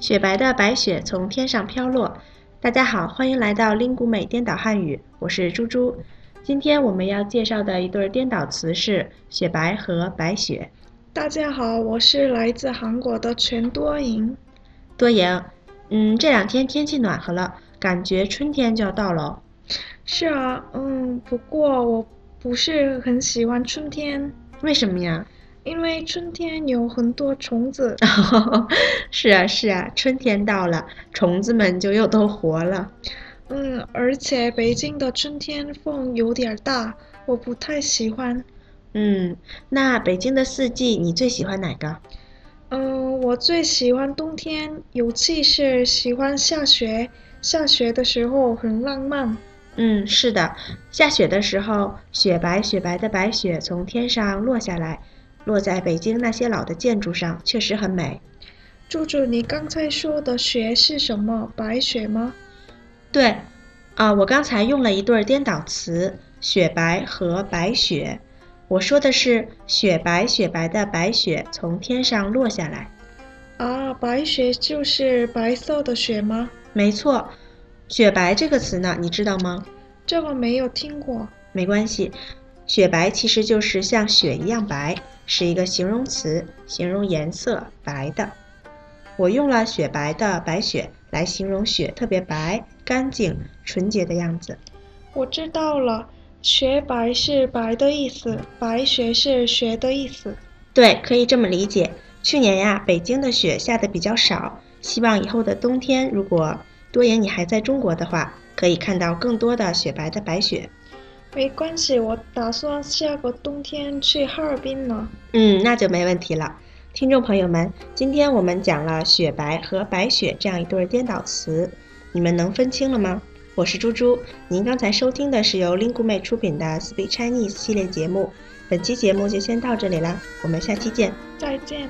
雪白的白雪从天上飘落。大家好，欢迎来到林古美颠倒汉语，我是猪猪。今天我们要介绍的一对颠倒词是雪白和白雪。大家好，我是来自韩国的全多莹。多莹，嗯，这两天天气暖和了，感觉春天就要到了。是啊，嗯，不过我不是很喜欢春天。为什么呀？因为春天有很多虫子。是啊是啊，春天到了，虫子们就又都活了。嗯，而且北京的春天风有点大，我不太喜欢。嗯，那北京的四季你最喜欢哪个？嗯，我最喜欢冬天，尤其是喜欢下雪。下雪的时候很浪漫。嗯，是的，下雪的时候，雪白雪白的白雪从天上落下来。落在北京那些老的建筑上，确实很美。柱柱，你刚才说的雪是什么？白雪吗？对，啊，我刚才用了一对颠倒词“雪白”和“白雪”。我说的是雪白雪白的白雪从天上落下来。啊，白雪就是白色的雪吗？没错，雪白这个词呢，你知道吗？这个没有听过。没关系，雪白其实就是像雪一样白。是一个形容词，形容颜色白的。我用了雪白的白雪来形容雪特别白、干净、纯洁的样子。我知道了，雪白是白的意思，白雪是雪的意思。对，可以这么理解。去年呀，北京的雪下的比较少，希望以后的冬天，如果多言你还在中国的话，可以看到更多的雪白的白雪。没关系，我打算下个冬天去哈尔滨呢。嗯，那就没问题了。听众朋友们，今天我们讲了雪白和白雪这样一对颠倒词，你们能分清了吗？我是猪猪，您刚才收听的是由 lingueme 出品的 Speak Chinese 系列节目。本期节目就先到这里啦，我们下期见。再见。